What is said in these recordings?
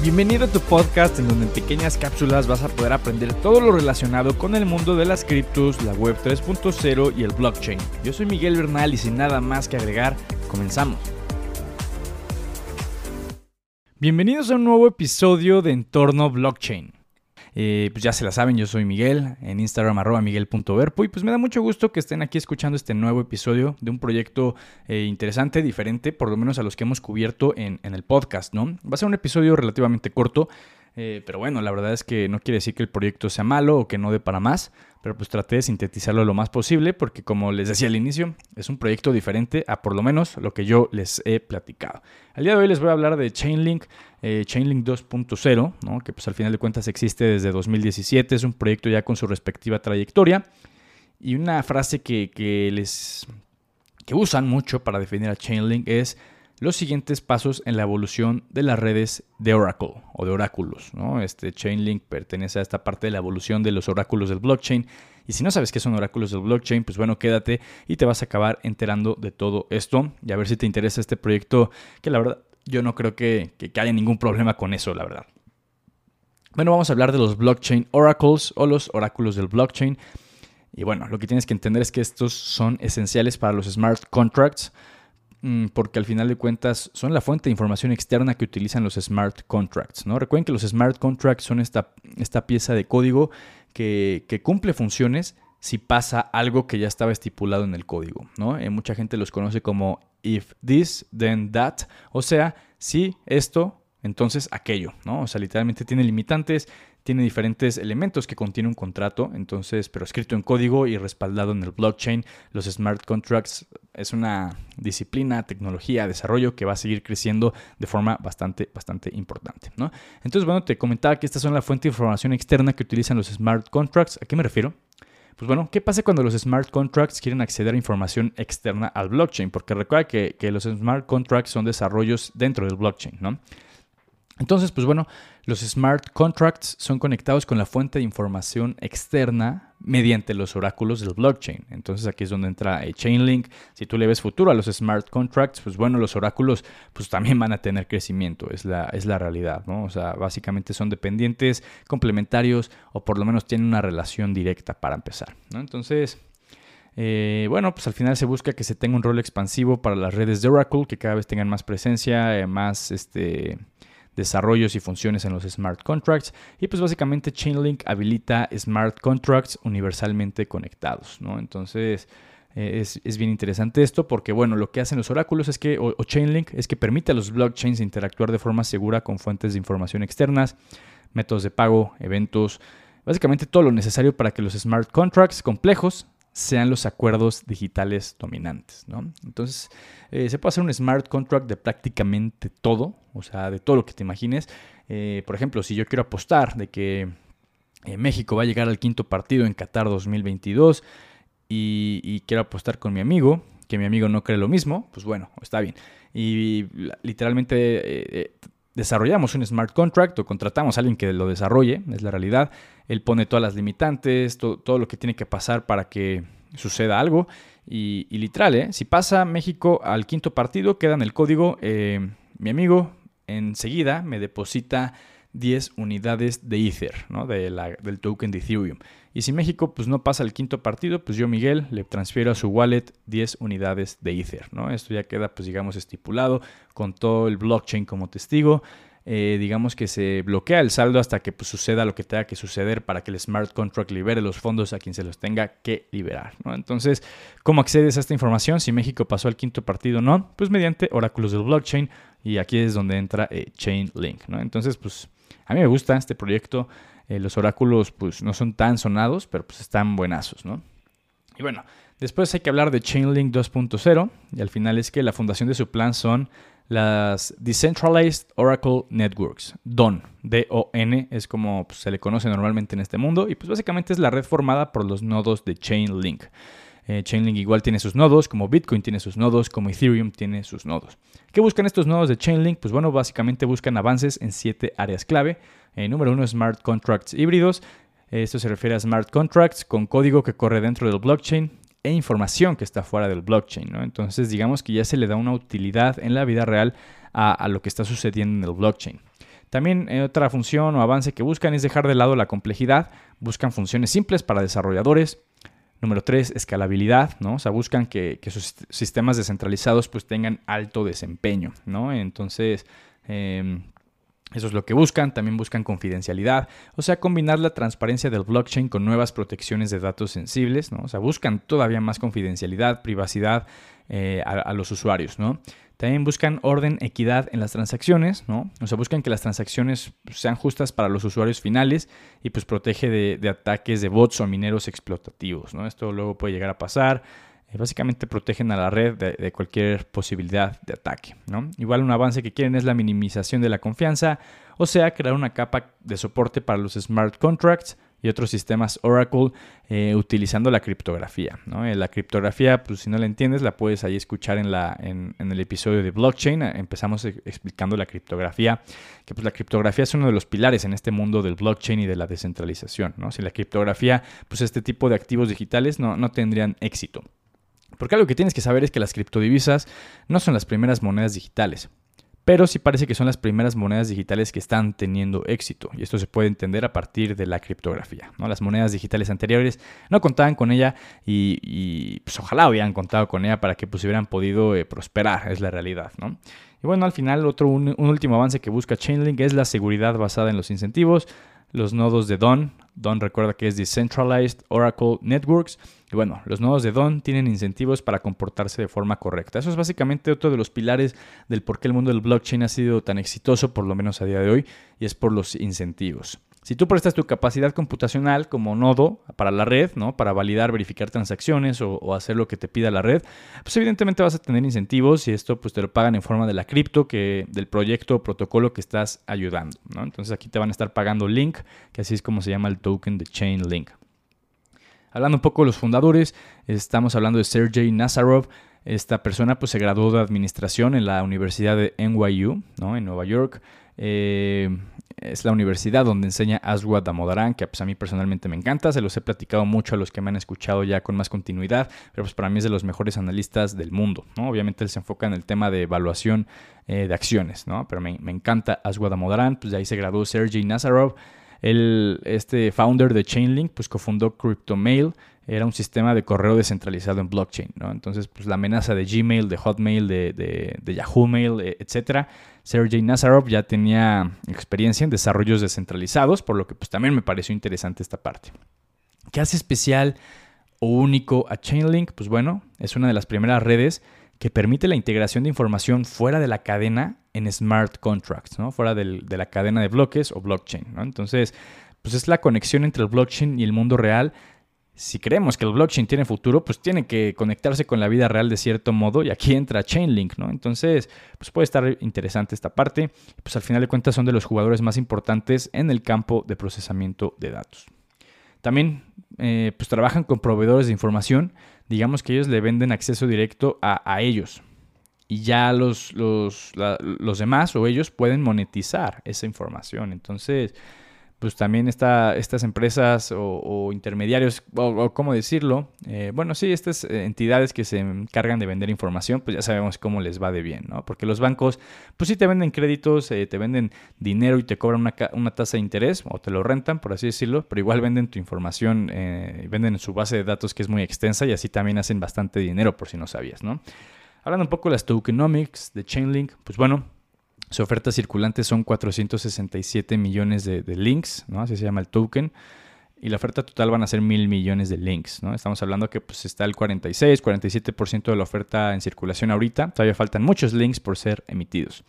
Bienvenido a tu podcast en donde en pequeñas cápsulas vas a poder aprender todo lo relacionado con el mundo de las criptos, la web 3.0 y el blockchain. Yo soy Miguel Bernal y sin nada más que agregar, comenzamos. Bienvenidos a un nuevo episodio de Entorno Blockchain. Eh, pues ya se la saben, yo soy Miguel, en Instagram arroba miguel.verpo y pues me da mucho gusto que estén aquí escuchando este nuevo episodio de un proyecto eh, interesante, diferente, por lo menos a los que hemos cubierto en, en el podcast, ¿no? Va a ser un episodio relativamente corto, eh, pero bueno, la verdad es que no quiere decir que el proyecto sea malo o que no dé para más, pero pues traté de sintetizarlo lo más posible porque como les decía al inicio, es un proyecto diferente a por lo menos lo que yo les he platicado. Al día de hoy les voy a hablar de Chainlink, eh, Chainlink 2.0, ¿no? que pues al final de cuentas existe desde 2017, es un proyecto ya con su respectiva trayectoria. Y una frase que, que les que usan mucho para definir a Chainlink es los siguientes pasos en la evolución de las redes de Oracle o de oráculos. Este Chainlink pertenece a esta parte de la evolución de los oráculos del blockchain. Y si no sabes qué son oráculos del blockchain, pues bueno, quédate y te vas a acabar enterando de todo esto y a ver si te interesa este proyecto, que la verdad yo no creo que, que haya ningún problema con eso, la verdad. Bueno, vamos a hablar de los blockchain oracles o los oráculos del blockchain. Y bueno, lo que tienes que entender es que estos son esenciales para los smart contracts porque al final de cuentas son la fuente de información externa que utilizan los smart contracts. ¿no? Recuerden que los smart contracts son esta, esta pieza de código que, cumple funciones si pasa algo que ya estaba estipulado en el código. ¿no? Eh, mucha gente los conoce como if this, then that. O sea, si esto, entonces aquello. ¿no? O sea, literalmente tiene limitantes, tiene diferentes elementos que contiene un contrato, entonces, pero escrito en código y respaldado en el blockchain. Los smart contracts es una disciplina, tecnología, desarrollo que va a seguir creciendo de forma bastante, bastante importante. ¿no? Entonces, bueno, te comentaba que estas son la fuente de información externa que utilizan los smart contracts. ¿A qué me refiero? Pues bueno, ¿qué pasa cuando los smart contracts quieren acceder a información externa al blockchain? Porque recuerda que, que los smart contracts son desarrollos dentro del blockchain, ¿no? Entonces, pues bueno, los smart contracts son conectados con la fuente de información externa mediante los oráculos del blockchain. Entonces aquí es donde entra Chainlink. Si tú le ves futuro a los smart contracts, pues bueno, los oráculos pues también van a tener crecimiento, es la, es la realidad, ¿no? O sea, básicamente son dependientes, complementarios o por lo menos tienen una relación directa para empezar, ¿no? Entonces... Eh, bueno, pues al final se busca que se tenga un rol expansivo para las redes de Oracle, que cada vez tengan más presencia, eh, más este, desarrollos y funciones en los smart contracts. Y pues básicamente Chainlink habilita smart contracts universalmente conectados, ¿no? Entonces... Eh, es, bien interesante esto porque, bueno, lo que hacen los oráculos es que, o, Chainlink, es que permite a los blockchains interactuar de forma segura con fuentes de información externas, métodos de pago, eventos, básicamente todo lo necesario para que los smart contracts complejos sean los acuerdos digitales dominantes. ¿no? Entonces, eh, se puede hacer un smart contract de prácticamente todo, o sea, de todo lo que te imagines. Eh, por ejemplo, si yo quiero apostar de que eh, México va a llegar al quinto partido en Qatar 2022 y, y, quiero apostar con mi amigo, que mi amigo no cree lo mismo, pues bueno, está bien. Y literalmente desarrollamos un smart contract o contratamos a alguien que lo desarrolle, es la realidad. Él pone todas las limitantes, todo lo que tiene que pasar para que suceda algo. Y, literal, ¿eh? si pasa México al quinto partido, queda en el código, eh, mi amigo enseguida me deposita 10 unidades de Ether, ¿no? de del token de Ethereum. Y si México pues, no pasa al quinto partido, pues yo, Miguel, le transfiero a su wallet 10 unidades de Ether. ¿no? Esto ya queda, pues digamos, estipulado con todo el blockchain como testigo. Eh, digamos que se bloquea el saldo hasta que pues, suceda lo que tenga que suceder para que el smart contract libere los fondos a quien se los tenga que liberar. ¿no? Entonces, ¿cómo accedes a esta información? Si México pasó al quinto partido o no, pues mediante oráculos del blockchain y aquí es donde entra eh, Chainlink. ¿no? Entonces, pues a mí me gusta este proyecto. Eh, los oráculos pues no son tan sonados, pero pues están buenazos, ¿no? Y bueno, después hay que hablar de Chainlink 2.0 y al final es que la fundación de su plan son las Decentralized Oracle Networks, DON, D-O-N, es como pues, se le conoce normalmente en este mundo, y pues básicamente es la red formada por los nodos de Chainlink. Eh, Chainlink igual tiene sus nodos, como Bitcoin tiene sus nodos, como Ethereum tiene sus nodos. ¿Qué buscan estos nodos de Chainlink? Pues bueno, básicamente buscan avances en siete áreas clave. Eh, número uno, smart contracts híbridos. Esto se refiere a smart contracts con código que corre dentro del blockchain e información que está fuera del blockchain. Entonces, digamos que ya se le da una utilidad en la vida real a, lo que está sucediendo en el blockchain. También eh, otra función o avance que buscan es dejar de lado la complejidad, buscan funciones simples para desarrolladores. Número tres, escalabilidad, ¿no? O sea, buscan que, sus sistemas descentralizados pues tengan alto desempeño, ¿no? Entonces, em, eso es lo que buscan, también buscan confidencialidad, o sea, combinar la transparencia del blockchain con nuevas protecciones de datos sensibles, ¿no? O sea, buscan todavía más confidencialidad, privacidad eh, a, los usuarios, ¿no? También buscan orden, equidad en las transacciones, ¿no? O sea, buscan que las transacciones sean justas para los usuarios finales y pues protege de, de ataques de bots o mineros explotativos, ¿no? Esto luego puede llegar a pasar. Eh, básicamente protegen a la red de, cualquier posibilidad de ataque. ¿no? Igual un avance que quieren es la minimización de la confianza, o sea, crear una capa de soporte para los smart contracts y otros sistemas Oracle eh, utilizando la criptografía. ¿no? Eh, la criptografía, pues si no la entiendes, la puedes ahí escuchar en, la, en, el episodio de blockchain. Empezamos explicando la criptografía, que pues la criptografía es uno de los pilares en este mundo del blockchain y de la descentralización. ¿no? Sin la criptografía, pues este tipo de activos digitales no, no tendrían éxito. Porque algo que tienes que saber es que las criptodivisas no son las primeras monedas digitales, pero sí parece que son las primeras monedas digitales que están teniendo éxito. Y esto se puede entender a partir de la criptografía. ¿no? Las monedas digitales anteriores no contaban con ella y, pues ojalá hubieran contado con ella para que pues hubieran podido eh, prosperar, es la realidad. ¿no? Y bueno, al final otro un, último avance que busca Chainlink es la seguridad basada en los incentivos los nodos de DON. DON recuerda que es Decentralized Oracle Networks. Y bueno, los nodos de DON tienen incentivos para comportarse de forma correcta. Eso es básicamente otro de los pilares del por qué el mundo del blockchain ha sido tan exitoso, por lo menos a día de hoy, y es por los incentivos. Si tú prestas tu capacidad computacional como nodo para la red, ¿no? Para validar, verificar transacciones o, hacer lo que te pida la red, pues evidentemente vas a tener incentivos y esto pues te lo pagan en forma de la cripto que del proyecto o protocolo que estás ayudando, ¿no? Entonces aquí te van a estar pagando Link, que así es como se llama el token de Chainlink. Hablando un poco de los fundadores, estamos hablando de Sergey Nazarov. Esta persona pues se graduó de administración en la Universidad de NYU, ¿no? En Nueva York. Eh, es la universidad donde enseña Aswad Damodaran, que pues, a mí personalmente me encanta, se los he platicado mucho a los que me han escuchado ya con más continuidad, pero pues para mí es de los mejores analistas del mundo, ¿no? Obviamente él se enfoca en el tema de evaluación eh, de acciones, ¿no? Pero me, encanta Aswad Damodaran, pues de ahí se graduó Sergey Nazarov, el, este founder de Chainlink, pues cofundó CryptoMail, era un sistema de correo descentralizado en blockchain, ¿no? Entonces, pues la amenaza de Gmail, de Hotmail, de, de, Yahoo Mail, e, etcétera. Sergey Nazarov ya tenía experiencia en desarrollos descentralizados, por lo que pues también me pareció interesante esta parte. ¿Qué hace especial o único a Chainlink? Pues bueno, es una de las primeras redes que permite la integración de información fuera de la cadena en smart contracts, ¿no? Fuera de la cadena de bloques o blockchain, ¿no? Entonces, pues es la conexión entre el blockchain y el mundo real si creemos que el blockchain tiene futuro, pues tiene que conectarse con la vida real de cierto modo y aquí entra Chainlink, ¿no? Entonces, pues puede estar interesante esta parte. Pues al final de cuentas son de los jugadores más importantes en el campo de procesamiento de datos. También, eh, pues trabajan con proveedores de información. Digamos que ellos le venden acceso directo a, ellos. Y ya los, los, los demás o ellos pueden monetizar esa información. Entonces, pues también está, estas empresas o, intermediarios, o, cómo decirlo, eh, bueno, sí, estas entidades que se encargan de vender información, pues ya sabemos cómo les va de bien, ¿no? Porque los bancos, pues sí te venden créditos, eh, te venden dinero y te cobran una, una, tasa de interés, o te lo rentan, por así decirlo, pero igual venden tu información, eh, venden su base de datos que es muy extensa y así también hacen bastante dinero, por si no sabías, ¿no? Hablando un poco de las tokenomics de Chainlink, pues bueno, su oferta circulante son 467 millones de, links. Así se llama el token. Y la oferta total van a ser mil millones de links. Estamos hablando que pues, está el 46, 47% de la oferta en circulación ahorita. Todavía faltan muchos links por ser emitidos.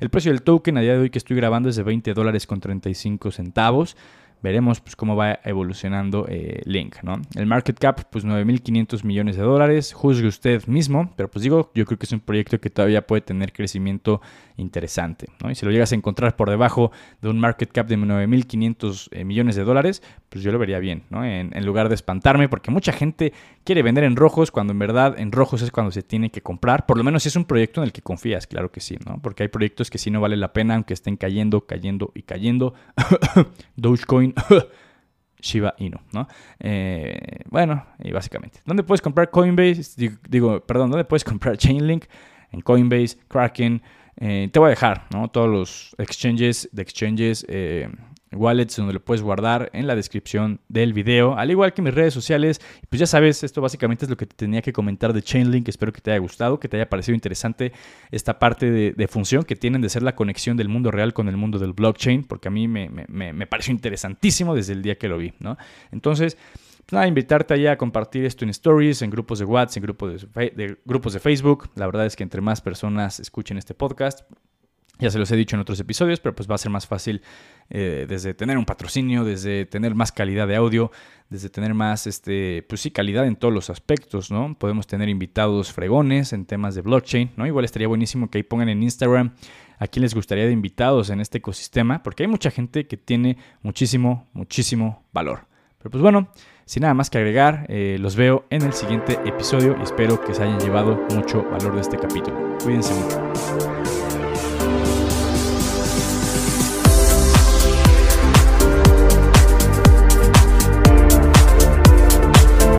El precio del token a día de hoy que estoy grabando es de 20 dólares con 35 centavos veremos pues, cómo va evolucionando eh, Link. ¿no? El market cap, pues 9.500 millones de dólares. Juzgue usted mismo, pero pues digo, yo creo que es un proyecto que todavía puede tener crecimiento interesante. ¿no? Y si lo llegas a encontrar por debajo de un market cap de 9.500 eh, millones de dólares, pues yo lo vería bien, ¿no? En, lugar de espantarme, porque mucha gente quiere vender en rojos cuando en verdad en rojos es cuando se tiene que comprar. Por lo menos si es un proyecto en el que confías, claro que sí, ¿no? Porque hay proyectos que sí no vale la pena, aunque estén cayendo, cayendo y cayendo. Dogecoin. Shiba Inu, ¿no? Eh, bueno, y básicamente. ¿Dónde puedes comprar Coinbase? Digo, perdón, ¿dónde puedes comprar Chainlink? En Coinbase, Kraken, Eh, te voy a dejar ¿no? todos los exchanges de exchanges. Eh, wallets donde lo puedes guardar en la descripción del video, al igual que mis redes sociales. Pues ya sabes, esto básicamente es lo que te tenía que comentar de Chainlink. Espero que te haya gustado, que te haya parecido interesante esta parte de, función que tienen de ser la conexión del mundo real con el mundo del blockchain, porque a mí me, pareció interesantísimo desde el día que lo vi, ¿no? Entonces, pues nada, invitarte allá a compartir esto en stories, en grupos de WhatsApp, en grupos de, grupos de Facebook. La verdad es que entre más personas escuchen este podcast, ya se los he dicho en otros episodios, pero pues va a ser más fácil eh, desde tener un patrocinio, desde tener más calidad de audio, desde tener más, este, pues sí, calidad en todos los aspectos, ¿no? Podemos tener invitados fregones en temas de blockchain, ¿no? Igual estaría buenísimo que ahí pongan en Instagram a quién les gustaría de invitados en este ecosistema, porque hay mucha gente que tiene muchísimo, muchísimo valor. Pero pues bueno, sin nada más que agregar, eh, los veo en el siguiente episodio y espero que se hayan llevado mucho valor de este capítulo. Cuídense mucho.